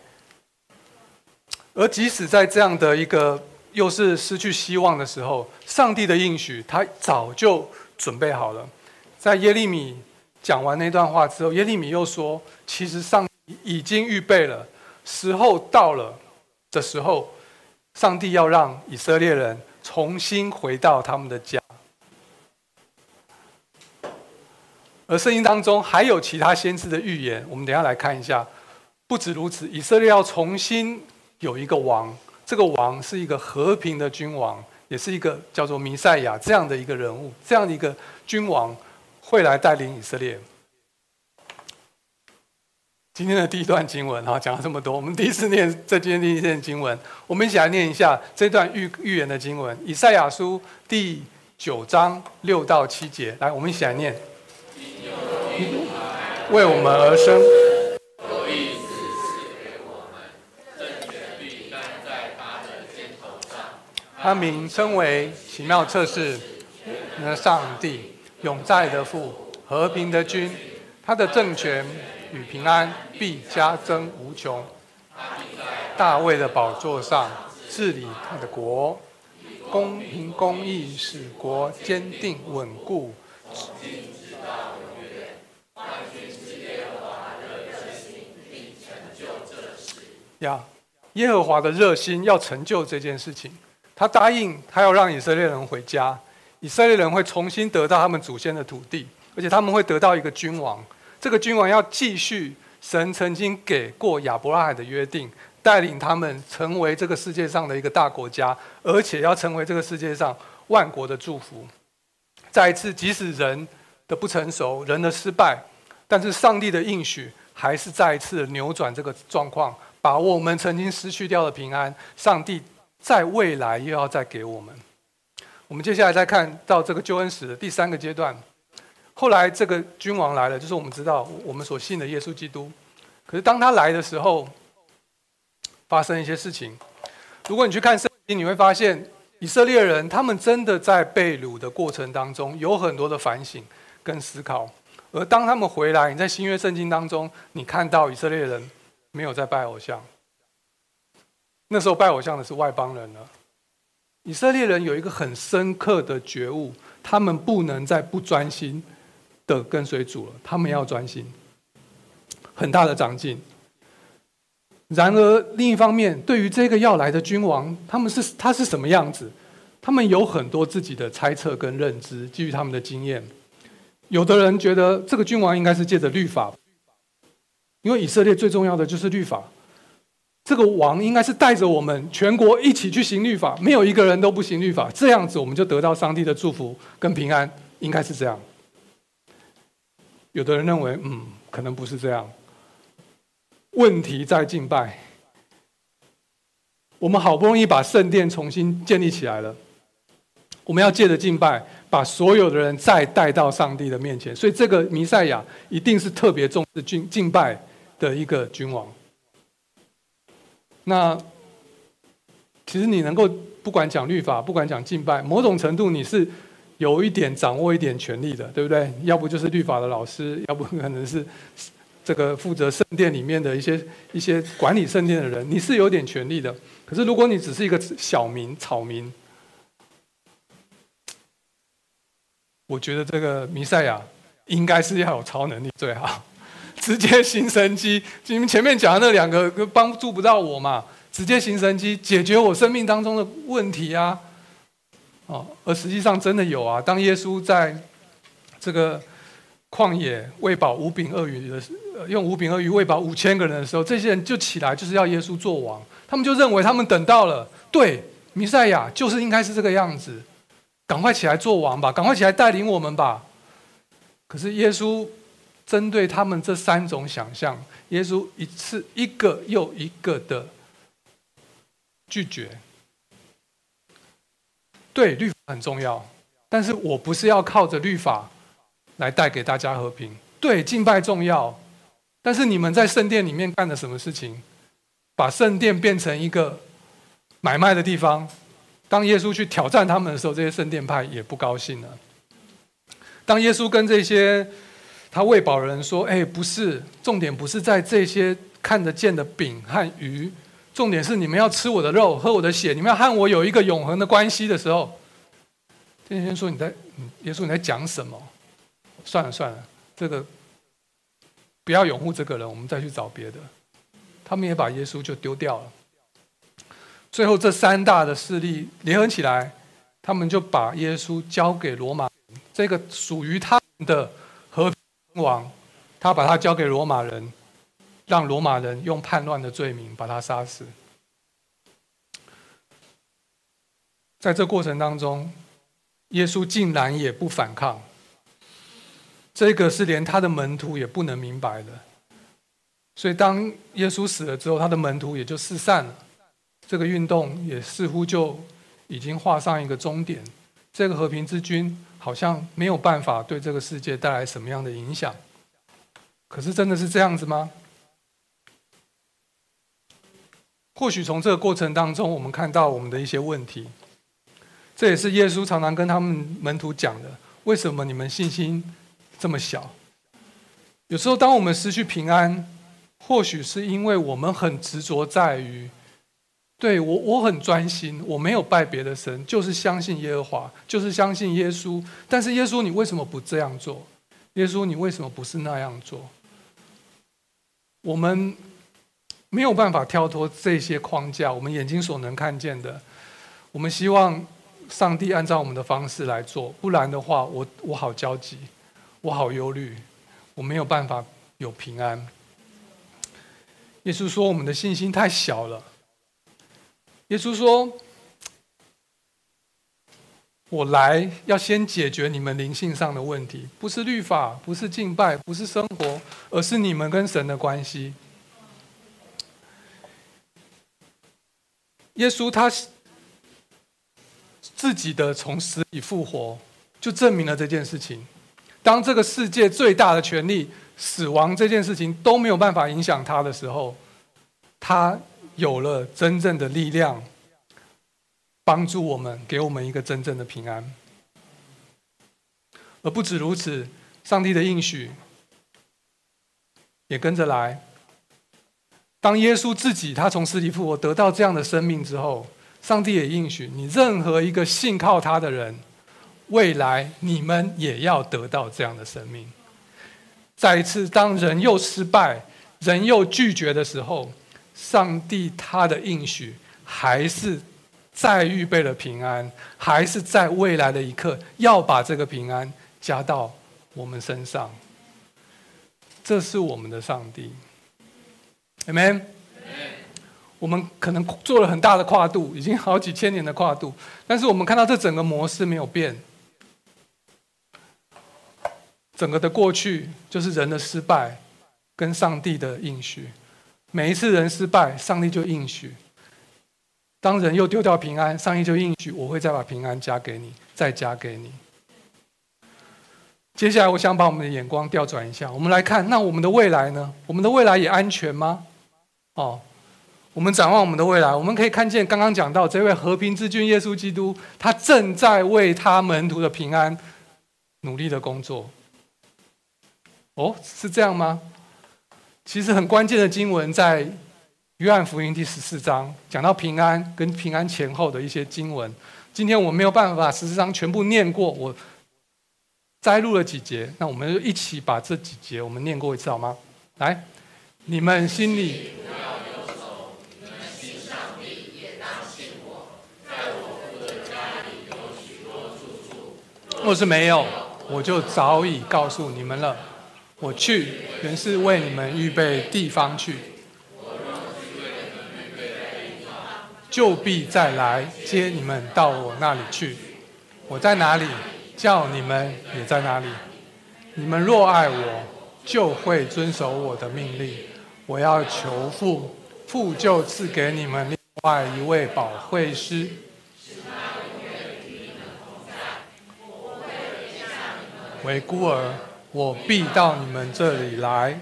而即使在这样的一个又是失去希望的时候，上帝的应许他早就准备好了。在耶利米讲完那段话之后，耶利米又说：“其实上已经预备了，时候到了的时候。”上帝要让以色列人重新回到他们的家，而圣经当中还有其他先知的预言，我们等下来看一下。不止如此，以色列要重新有一个王，这个王是一个和平的君王，也是一个叫做弥赛亚这样的一个人物，这样的一个君王会来带领以色列。今天的第一段经文，哈，讲了这么多，我们第一次念这今天第一段经文，我们一起来念一下这段预预言的经文，以赛亚书第九章六到七节，来，我们一起来念。为我们而生，他名称为奇妙测试，那上帝永在的父，和平的君，他的政权。与平安必加增无穷。大卫的宝座上治理他的国，公平公义使国坚定稳固。呀，耶和华的热心要成就这件事情，他答应他要让以色列人回家，以色列人会重新得到他们祖先的土地，而且他们会得到一个君王。这个君王要继续神曾经给过亚伯拉罕的约定，带领他们成为这个世界上的一个大国家，而且要成为这个世界上万国的祝福。再一次，即使人的不成熟，人的失败，但是上帝的应许还是再一次扭转这个状况，把我们曾经失去掉的平安，上帝在未来又要再给我们。我们接下来再看到这个救恩史的第三个阶段。后来这个君王来了，就是我们知道我们所信的耶稣基督。可是当他来的时候，发生一些事情。如果你去看圣经，你会发现以色列人他们真的在被掳的过程当中有很多的反省跟思考。而当他们回来，你在新约圣经当中，你看到以色列人没有在拜偶像。那时候拜偶像的是外邦人了。以色列人有一个很深刻的觉悟，他们不能再不专心的跟随主了，他们要专心，很大的长进。然而另一方面，对于这个要来的君王，他们是他是什么样子？他们有很多自己的猜测跟认知，基于他们的经验。有的人觉得这个君王应该是借着律法，因为以色列最重要的就是律法。这个王应该是带着我们全国一起去行律法，没有一个人都不行律法，这样子我们就得到上帝的祝福跟平安，应该是这样。有的人认为，嗯，可能不是这样。问题在敬拜。我们好不容易把圣殿重新建立起来了，我们要借着敬拜。把所有的人再带到上帝的面前，所以这个弥赛亚一定是特别重视敬敬拜的一个君王。那其实你能够不管讲律法，不管讲敬拜，某种程度你是有一点掌握一点权力的，对不对？要不就是律法的老师，要不可能是这个负责圣殿里面的一些一些管理圣殿的人，你是有点权力的。可是如果你只是一个小民、草民，我觉得这个弥赛亚应该是要有超能力最好，直接行神迹。你们前面讲的那两个帮助不到我嘛，直接行神迹解决我生命当中的问题啊！哦，而实际上真的有啊。当耶稣在这个旷野喂饱五饼二鱼的时，用五饼二鱼喂饱五千个人的时候，这些人就起来就是要耶稣做王。他们就认为他们等到了，对，弥赛亚就是应该是这个样子。赶快起来做王吧！赶快起来带领我们吧！可是耶稣针对他们这三种想象，耶稣一次一个又一个的拒绝。对，律法很重要，但是我不是要靠着律法来带给大家和平。对，敬拜重要，但是你们在圣殿里面干了什么事情？把圣殿变成一个买卖的地方。当耶稣去挑战他们的时候，这些圣殿派也不高兴了。当耶稣跟这些他喂饱人说：“哎，不是，重点不是在这些看得见的饼和鱼，重点是你们要吃我的肉，喝我的血，你们要和我有一个永恒的关系的时候。”天天说：“你在，耶稣你在讲什么？算了算了，这个不要拥护这个人，我们再去找别的。”他们也把耶稣就丢掉了。最后，这三大的势力联合起来，他们就把耶稣交给罗马，这个属于他们的和平王，他把他交给罗马人，让罗马人用叛乱的罪名把他杀死。在这过程当中，耶稣竟然也不反抗，这个是连他的门徒也不能明白的。所以，当耶稣死了之后，他的门徒也就四散了。这个运动也似乎就已经画上一个终点。这个和平之君好像没有办法对这个世界带来什么样的影响。可是真的是这样子吗？或许从这个过程当中，我们看到我们的一些问题。这也是耶稣常常跟他们门徒讲的：为什么你们信心这么小？有时候，当我们失去平安，或许是因为我们很执着在于。对我，我很专心，我没有拜别的神，就是相信耶和华，就是相信耶稣。但是耶稣，你为什么不这样做？耶稣，你为什么不是那样做？我们没有办法跳脱这些框架，我们眼睛所能看见的。我们希望上帝按照我们的方式来做，不然的话，我我好焦急，我好忧虑，我没有办法有平安。耶稣说，我们的信心太小了。耶稣说：“我来要先解决你们灵性上的问题，不是律法，不是敬拜，不是生活，而是你们跟神的关系。”耶稣他自己的从死里复活，就证明了这件事情。当这个世界最大的权力死亡这件事情都没有办法影响他的时候，他。有了真正的力量，帮助我们，给我们一个真正的平安。而不止如此，上帝的应许也跟着来。当耶稣自己他从死里复活，得到这样的生命之后，上帝也应许你任何一个信靠他的人，未来你们也要得到这样的生命。再一次，当人又失败、人又拒绝的时候，上帝他的应许还是在预备了平安，还是在未来的一刻要把这个平安加到我们身上。这是我们的上帝。Amen。我们可能做了很大的跨度，已经好几千年的跨度，但是我们看到这整个模式没有变。整个的过去就是人的失败，跟上帝的应许。每一次人失败，上帝就应许；当人又丢掉平安，上帝就应许我会再把平安加给你，再加给你。接下来，我想把我们的眼光调转一下，我们来看，那我们的未来呢？我们的未来也安全吗？哦，我们展望我们的未来，我们可以看见刚刚讲到这位和平之君耶稣基督，他正在为他门徒的平安努力的工作。哦，是这样吗？其实很关键的经文在约翰福音第十四章，讲到平安跟平安前后的一些经文。今天我没有办法十四章全部念过，我摘录了几节，那我们就一起把这几节我们念过一次好吗？来，你们心里。若是没有，我就早已告诉你们了。我去原是为你们预备地方去，就必再来接你们到我那里去。我在哪里，叫你们也在哪里。你们若爱我，就会遵守我的命令。我要求父，父就赐给你们另外一位保惠师。为孤儿，我必到你们这里来。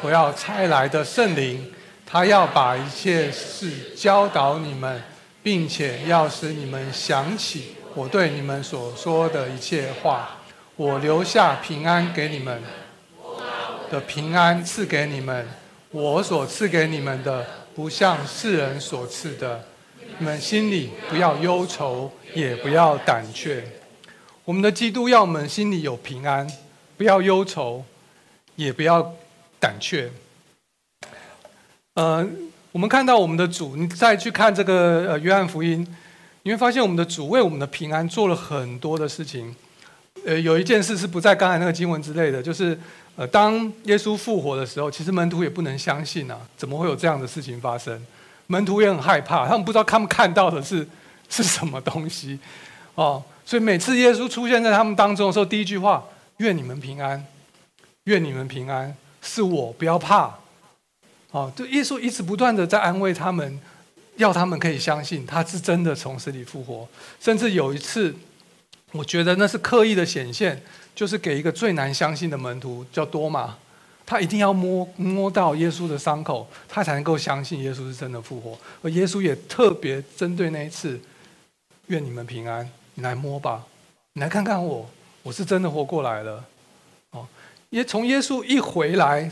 我要差来的圣灵，他要把一切事教导你们，并且要使你们想起我对你们所说的一切话。我留下平安给你们，的平安赐给你们。我所赐给你们的，不像世人所赐的。你们心里不要忧愁，也不要胆怯。我们的基督要我们心里有平安，不要忧愁，也不要胆怯。呃，我们看到我们的主，你再去看这个呃约翰福音，你会发现我们的主为我们的平安做了很多的事情。呃，有一件事是不在刚才那个经文之类的，就是呃，当耶稣复活的时候，其实门徒也不能相信啊，怎么会有这样的事情发生？门徒也很害怕，他们不知道他们看到的是 *laughs* 是什么东西，哦，所以每次耶稣出现在他们当中的时候，第一句话：“愿你们平安，愿你们平安，是我，不要怕。”哦，就耶稣一直不断的在安慰他们，要他们可以相信他是真的从死里复活。甚至有一次，我觉得那是刻意的显现，就是给一个最难相信的门徒叫多马。他一定要摸摸到耶稣的伤口，他才能够相信耶稣是真的复活。而耶稣也特别针对那一次，愿你们平安，你来摸吧，你来看看我，我是真的活过来了。哦，也从耶稣一回来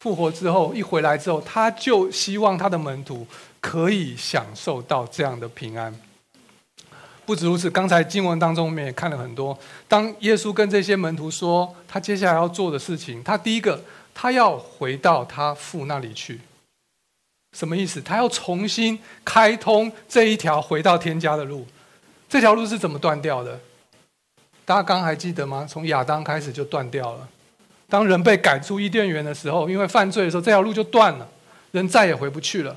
复活之后，一回来之后，他就希望他的门徒可以享受到这样的平安。不止如此，刚才经文当中我们也看了很多，当耶稣跟这些门徒说他接下来要做的事情，他第一个。他要回到他父那里去，什么意思？他要重新开通这一条回到天家的路。这条路是怎么断掉的？大家刚还记得吗？从亚当开始就断掉了。当人被赶出伊甸园的时候，因为犯罪的时候，这条路就断了，人再也回不去了。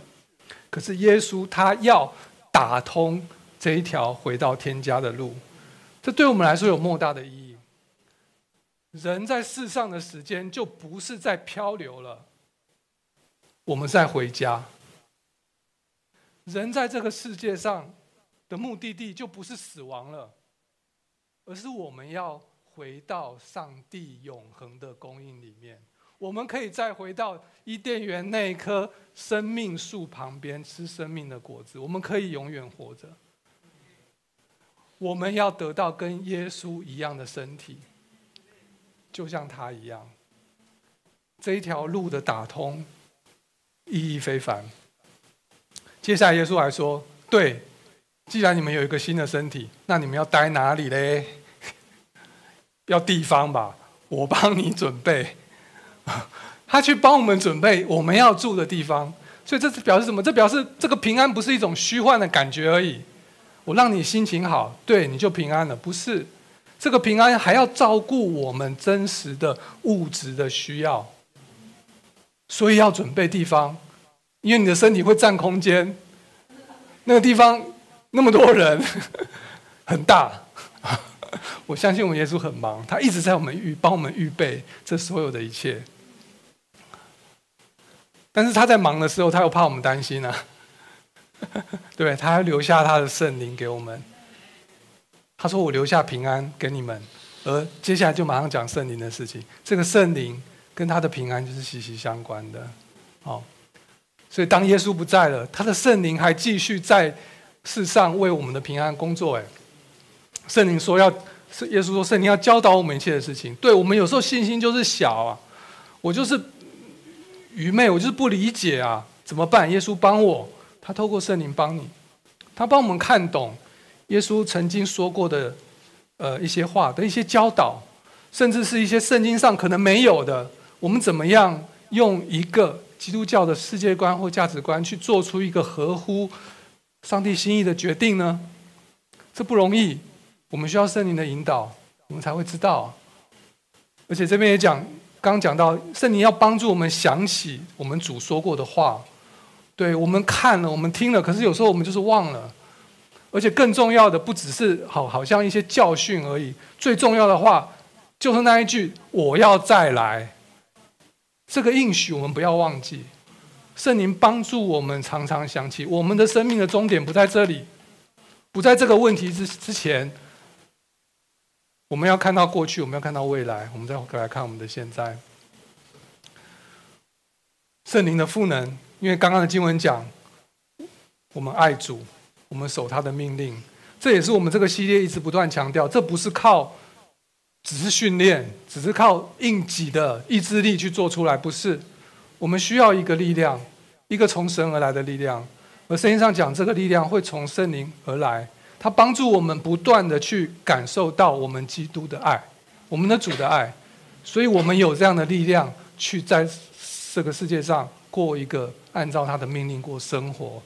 可是耶稣他要打通这一条回到天家的路，这对我们来说有莫大的意义。人在世上的时间就不是在漂流了，我们在回家。人在这个世界上的目的地就不是死亡了，而是我们要回到上帝永恒的供应里面。我们可以再回到伊甸园那一棵生命树旁边吃生命的果子，我们可以永远活着。我们要得到跟耶稣一样的身体。就像他一样。这一条路的打通，意义非凡。接下来耶稣还说：“对，既然你们有一个新的身体，那你们要待哪里嘞？*laughs* 要地方吧，我帮你准备。*laughs* 他去帮我们准备我们要住的地方。所以这是表示什么？这表示这个平安不是一种虚幻的感觉而已。我让你心情好，对，你就平安了。不是，这个平安还要照顾我们真实的物质的需要。”所以要准备地方，因为你的身体会占空间。那个地方那么多人，*laughs* 很大。*laughs* 我相信我们耶稣很忙，他一直在我们预帮我们预备这所有的一切。但是他在忙的时候，他又怕我们担心啊。*laughs* 对，他还留下他的圣灵给我们。他说：“我留下平安给你们。”而接下来就马上讲圣灵的事情。这个圣灵。跟他的平安就是息息相关的，好，所以当耶稣不在了，他的圣灵还继续在世上为我们的平安工作。哎，圣灵说要，耶稣说圣灵要教导我们一切的事情。对，我们有时候信心就是小啊，我就是愚昧，我就是不理解啊，怎么办？耶稣帮我，他透过圣灵帮你，他帮我们看懂耶稣曾经说过的呃一些话的一些教导，甚至是一些圣经上可能没有的。我们怎么样用一个基督教的世界观或价值观去做出一个合乎上帝心意的决定呢？这不容易，我们需要圣灵的引导，我们才会知道。而且这边也讲，刚讲到圣灵要帮助我们想起我们主说过的话，对，我们看了，我们听了，可是有时候我们就是忘了。而且更重要的不只是好，好像一些教训而已，最重要的话就是那一句：“我要再来。”这个应许我们不要忘记，圣灵帮助我们常常想起，我们的生命的终点不在这里，不在这个问题之之前。我们要看到过去，我们要看到未来，我们再回来看我们的现在。圣灵的赋能，因为刚刚的经文讲，我们爱主，我们守他的命令，这也是我们这个系列一直不断强调，这不是靠。只是训练，只是靠硬挤的意志力去做出来，不是。我们需要一个力量，一个从神而来的力量。而圣经上讲，这个力量会从圣灵而来，它帮助我们不断的去感受到我们基督的爱，我们的主的爱。所以我们有这样的力量，去在这个世界上过一个按照他的命令过生活。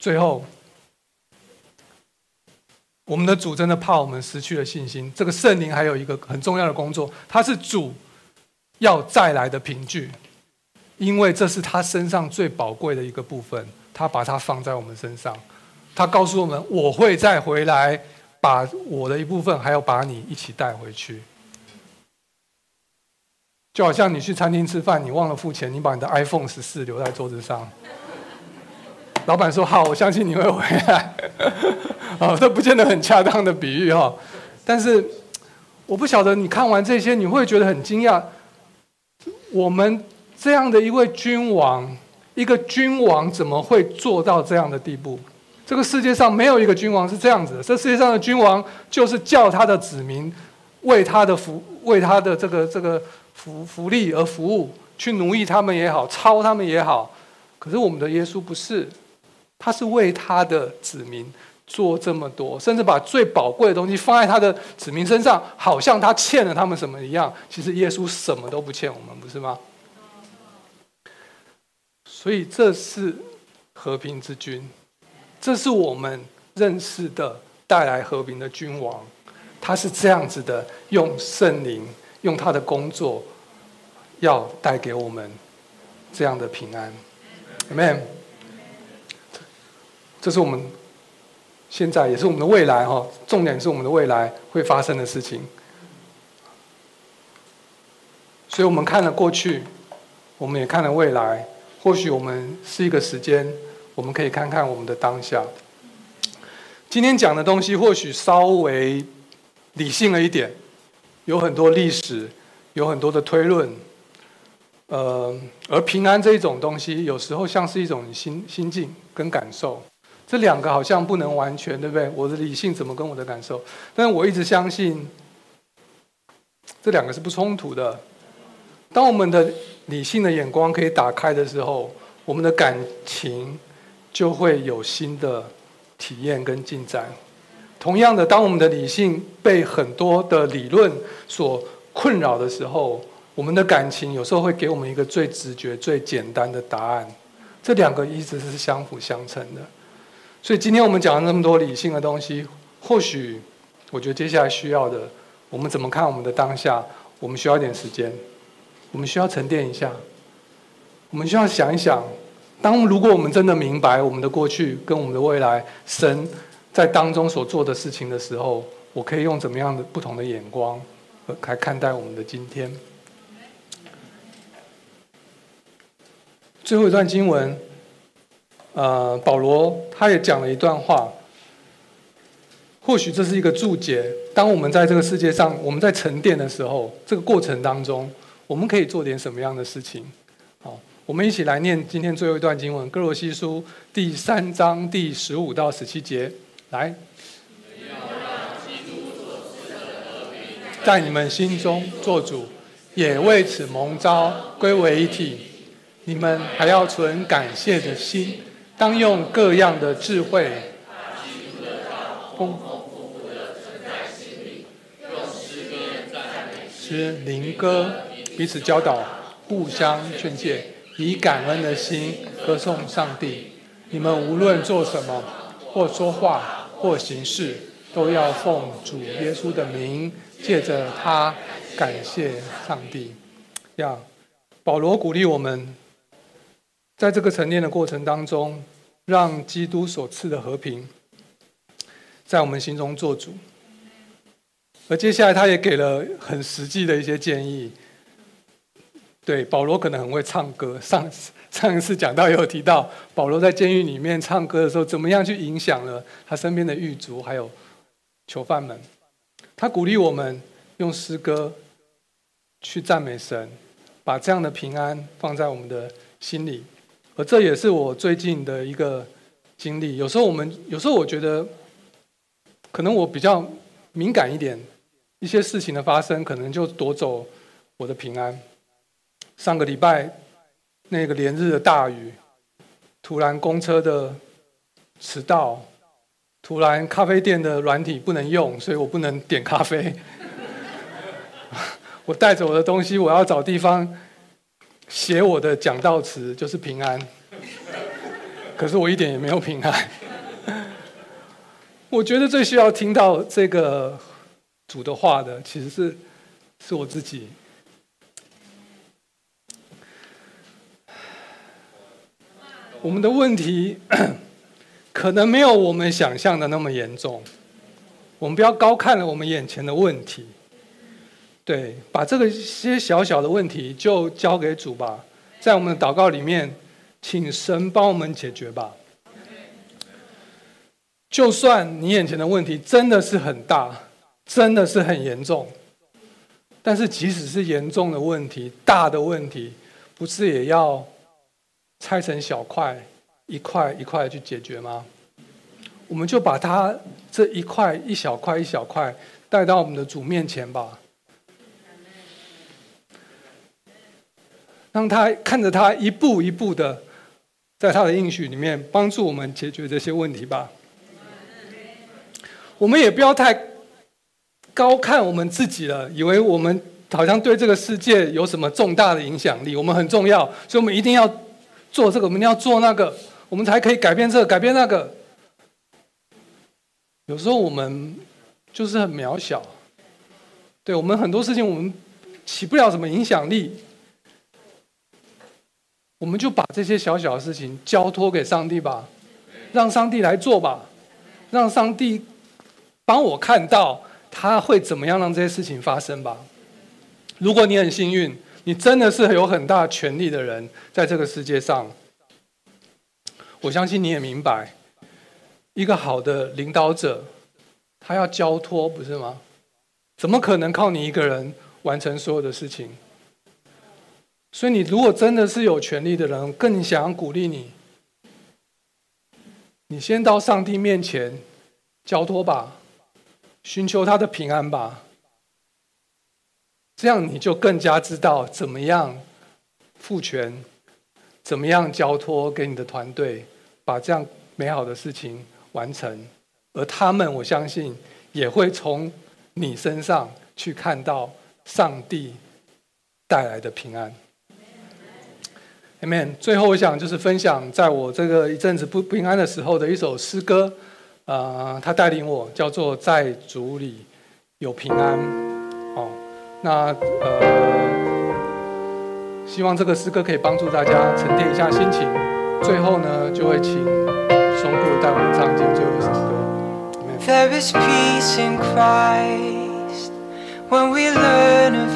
最后。我们的主真的怕我们失去了信心。这个圣灵还有一个很重要的工作，他是主要再来的凭据，因为这是他身上最宝贵的一个部分，他把它放在我们身上。他告诉我们：“我会再回来，把我的一部分，还要把你一起带回去。”就好像你去餐厅吃饭，你忘了付钱，你把你的 iPhone 十四留在桌子上，老板说：“好，我相信你会回来。*laughs* ”哦，这不见得很恰当的比喻哈，但是我不晓得你看完这些，你会觉得很惊讶。我们这样的一位君王，一个君王怎么会做到这样的地步？这个世界上没有一个君王是这样子的。这世界上的君王就是叫他的子民为他的福、为他的这个这个福福利而服务，去奴役他们也好，操他们也好。可是我们的耶稣不是，他是为他的子民。做这么多，甚至把最宝贵的东西放在他的子民身上，好像他欠了他们什么一样。其实耶稣什么都不欠我们，不是吗？所以这是和平之君，这是我们认识的带来和平的君王。他是这样子的，用圣灵，用他的工作，要带给我们这样的平安。Amen。这是我们。现在也是我们的未来哈，重点是我们的未来会发生的事情。所以我们看了过去，我们也看了未来。或许我们是一个时间，我们可以看看我们的当下。今天讲的东西或许稍微理性了一点，有很多历史，有很多的推论。呃，而平安这一种东西，有时候像是一种心心境跟感受。这两个好像不能完全，对不对？我的理性怎么跟我的感受？但是我一直相信，这两个是不冲突的。当我们的理性的眼光可以打开的时候，我们的感情就会有新的体验跟进展。同样的，当我们的理性被很多的理论所困扰的时候，我们的感情有时候会给我们一个最直觉、最简单的答案。这两个一直是相辅相成的。所以今天我们讲了那么多理性的东西，或许我觉得接下来需要的，我们怎么看我们的当下？我们需要一点时间，我们需要沉淀一下，我们需要想一想，当如果我们真的明白我们的过去跟我们的未来，神。在当中所做的事情的时候，我可以用怎么样的不同的眼光来看待我们的今天？最后一段经文，呃，保罗他也讲了一段话，或许这是一个注解。当我们在这个世界上，我们在沉淀的时候，这个过程当中，我们可以做点什么样的事情？好，我们一起来念今天最后一段经文，《歌罗西书》第三章第十五到十七节。来，在你们心中做主，也为此蒙召归为一体。你们还要存感谢的心，当用各样的智慧，丰丰富富的存在心里，用诗歌赞美诗灵歌，彼此教导，互相劝诫，以感恩的心歌颂上帝。你们无论做什么或说话。或行事，都要奉主耶稣的名，借着他感谢上帝。呀，保罗鼓励我们，在这个沉淀的过程当中，让基督所赐的和平在我们心中做主。而接下来，他也给了很实际的一些建议。对，保罗可能很会唱歌，上。上一次讲到也有提到，保罗在监狱里面唱歌的时候，怎么样去影响了他身边的狱卒还有囚犯们。他鼓励我们用诗歌去赞美神，把这样的平安放在我们的心里。这也是我最近的一个经历。有时候我们，有时候我觉得，可能我比较敏感一点，一些事情的发生可能就夺走我的平安。上个礼拜。那个连日的大雨，突然公车的迟到，突然咖啡店的软体不能用，所以我不能点咖啡。*laughs* 我带着我的东西，我要找地方写我的讲道词，就是平安。可是我一点也没有平安。*laughs* 我觉得最需要听到这个主的话的，其实是是我自己。我们的问题可能没有我们想象的那么严重，我们不要高看了我们眼前的问题，对，把这个些小小的问题就交给主吧，在我们的祷告里面，请神帮我们解决吧。就算你眼前的问题真的是很大，真的是很严重，但是即使是严重的问题、大的问题，不是也要？拆成小块，一块一块去解决吗？我们就把它这一块一小块一小块带到我们的主面前吧，让他看着他一步一步的，在他的应许里面帮助我们解决这些问题吧。我们也不要太高看我们自己了，以为我们好像对这个世界有什么重大的影响力，我们很重要，所以我们一定要。做这个，我们要做那个，我们才可以改变这个，改变那个。有时候我们就是很渺小，对，我们很多事情我们起不了什么影响力，我们就把这些小小的事情交托给上帝吧，让上帝来做吧，让上帝帮我看到他会怎么样让这些事情发生吧。如果你很幸运。你真的是有很大权力的人，在这个世界上，我相信你也明白，一个好的领导者，他要交托，不是吗？怎么可能靠你一个人完成所有的事情？所以，你如果真的是有权力的人，更想鼓励你，你先到上帝面前交托吧，寻求他的平安吧。这样你就更加知道怎么样赋权，怎么样交托给你的团队，把这样美好的事情完成。而他们，我相信也会从你身上去看到上帝带来的平安。Amen。最后，我想就是分享在我这个一阵子不平安的时候的一首诗歌，呃，他带领我叫做在主里有平安。哦，那呃，希望这个诗歌可以帮助大家沉淀一下心情。最后呢，就会请松姑带我们唱进最后一首歌。There is peace in Christ when we learn of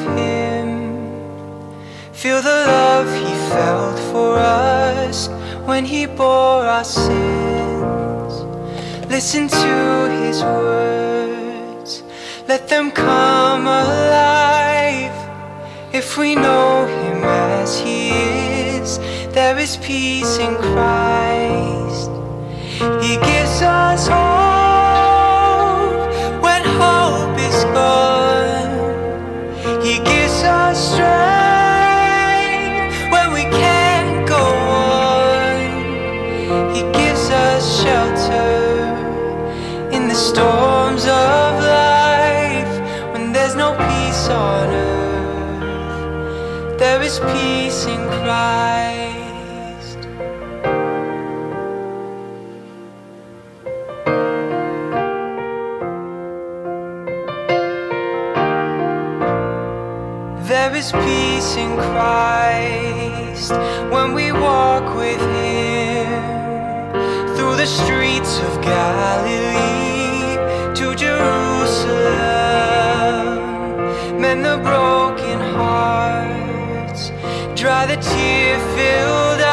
Feel the love He felt for us when He bore our sins. Listen to His words, let them come alive. If we know Him as He is, there is peace in Christ. He gives us hope. Is peace in Christ. There is peace in Christ when we walk with Him through the streets of Galilee to Jerusalem. Mend the broken dry the tear filled